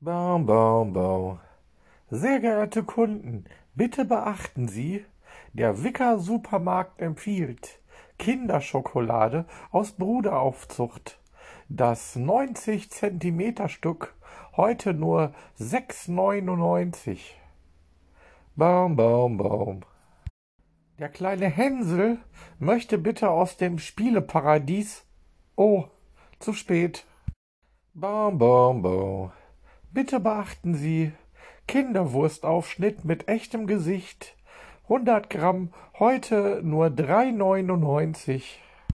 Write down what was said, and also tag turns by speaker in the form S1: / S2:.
S1: Baum, Baum, Baum. Sehr geehrte Kunden, bitte beachten Sie, der Wicker Supermarkt empfiehlt Kinderschokolade aus Bruderaufzucht. Das 90 Zentimeter Stück heute nur 6,99. Baum, Baum, Baum. Der kleine Hänsel möchte bitte aus dem Spieleparadies. Oh, zu spät. Baum, Baum, Baum. Bitte beachten Sie, Kinderwurstaufschnitt mit echtem Gesicht. 100 Gramm, heute nur 3,99.